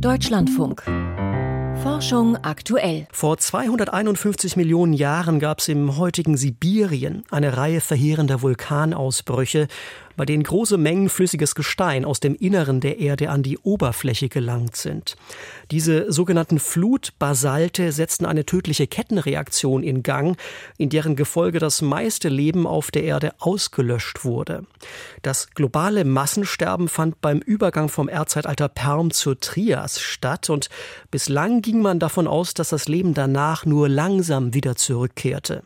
Deutschlandfunk. Forschung aktuell. Vor 251 Millionen Jahren gab es im heutigen Sibirien eine Reihe verheerender Vulkanausbrüche bei denen große Mengen flüssiges Gestein aus dem Inneren der Erde an die Oberfläche gelangt sind. Diese sogenannten Flutbasalte setzten eine tödliche Kettenreaktion in Gang, in deren Gefolge das meiste Leben auf der Erde ausgelöscht wurde. Das globale Massensterben fand beim Übergang vom Erdzeitalter Perm zur Trias statt und bislang ging man davon aus, dass das Leben danach nur langsam wieder zurückkehrte.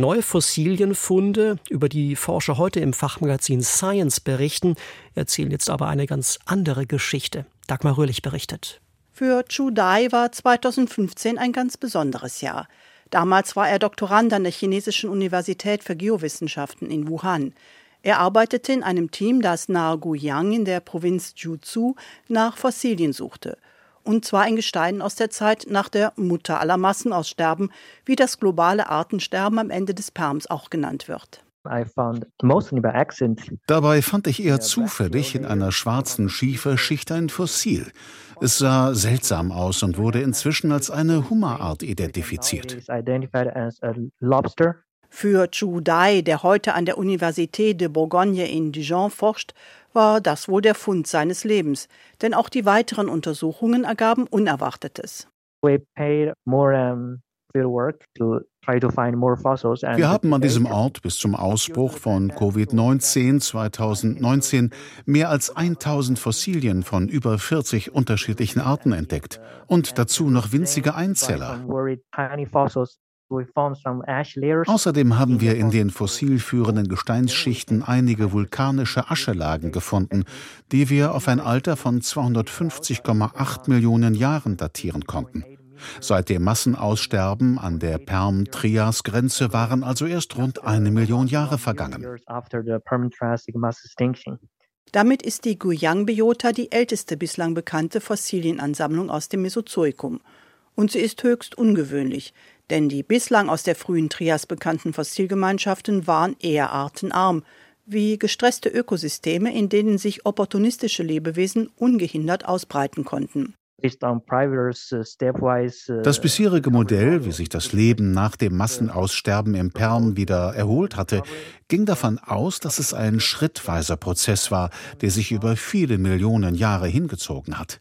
Neue Fossilienfunde, über die Forscher heute im Fachmagazin Science berichten, erzählen jetzt aber eine ganz andere Geschichte. Dagmar Röhrlich berichtet. Für Chu Dai war 2015 ein ganz besonderes Jahr. Damals war er Doktorand an der Chinesischen Universität für Geowissenschaften in Wuhan. Er arbeitete in einem Team, das nahe Guiyang in der Provinz Jiuzhou nach Fossilien suchte und zwar in Gesteinen aus der Zeit nach der Mutter aller Massenaussterben, wie das globale Artensterben am Ende des Perms auch genannt wird. Dabei fand ich eher zufällig in einer schwarzen Schieferschicht ein Fossil. Es sah seltsam aus und wurde inzwischen als eine Hummerart identifiziert. Für Chu Dai, der heute an der Université de Bourgogne in Dijon forscht, war das wohl der Fund seines Lebens, denn auch die weiteren Untersuchungen ergaben Unerwartetes. Wir haben an diesem Ort bis zum Ausbruch von Covid-19 2019 mehr als 1000 Fossilien von über 40 unterschiedlichen Arten entdeckt und dazu noch winzige Einzeller. Außerdem haben wir in den fossilführenden Gesteinsschichten einige vulkanische Aschelagen gefunden, die wir auf ein Alter von 250,8 Millionen Jahren datieren konnten. Seit dem Massenaussterben an der Perm-Trias-Grenze waren also erst rund eine Million Jahre vergangen. Damit ist die Guyang-Biota die älteste bislang bekannte Fossilienansammlung aus dem Mesozoikum. Und sie ist höchst ungewöhnlich, denn die bislang aus der frühen Trias bekannten Fossilgemeinschaften waren eher artenarm, wie gestresste Ökosysteme, in denen sich opportunistische Lebewesen ungehindert ausbreiten konnten. Das bisherige Modell, wie sich das Leben nach dem Massenaussterben im Perm wieder erholt hatte, ging davon aus, dass es ein schrittweiser Prozess war, der sich über viele Millionen Jahre hingezogen hat.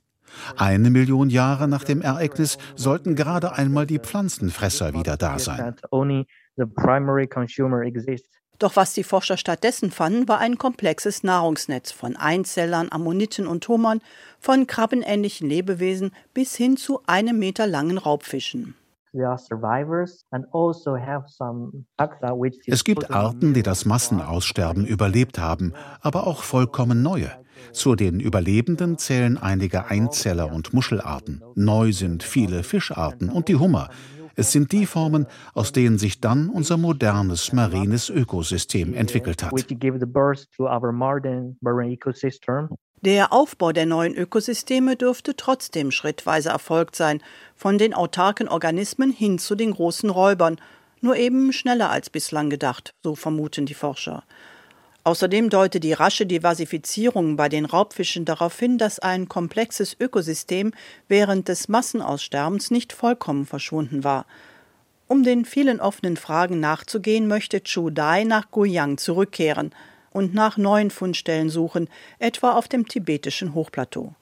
Eine Million Jahre nach dem Ereignis sollten gerade einmal die Pflanzenfresser wieder da sein. Doch was die Forscher stattdessen fanden, war ein komplexes Nahrungsnetz von Einzellern, Ammoniten und Hummern, von krabbenähnlichen Lebewesen bis hin zu einem Meter langen Raubfischen. Also es gibt Arten, die das Massenaussterben überlebt haben, aber auch vollkommen neue. Zu den Überlebenden zählen einige Einzeller- und Muschelarten. Neu sind viele Fischarten und die Hummer. Es sind die Formen, aus denen sich dann unser modernes marines Ökosystem entwickelt hat. Der Aufbau der neuen Ökosysteme dürfte trotzdem schrittweise erfolgt sein, von den autarken Organismen hin zu den großen Räubern, nur eben schneller als bislang gedacht, so vermuten die Forscher. Außerdem deutet die rasche Diversifizierung bei den Raubfischen darauf hin, dass ein komplexes Ökosystem während des Massenaussterbens nicht vollkommen verschwunden war. Um den vielen offenen Fragen nachzugehen, möchte Chu Dai nach Guiyang zurückkehren und nach neuen Fundstellen suchen, etwa auf dem tibetischen Hochplateau.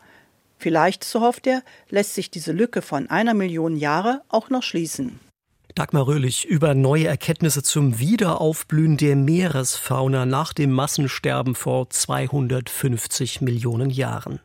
Vielleicht, so hofft er, lässt sich diese Lücke von einer Million Jahre auch noch schließen. Dagmar Röhlich über neue Erkenntnisse zum Wiederaufblühen der Meeresfauna nach dem Massensterben vor 250 Millionen Jahren.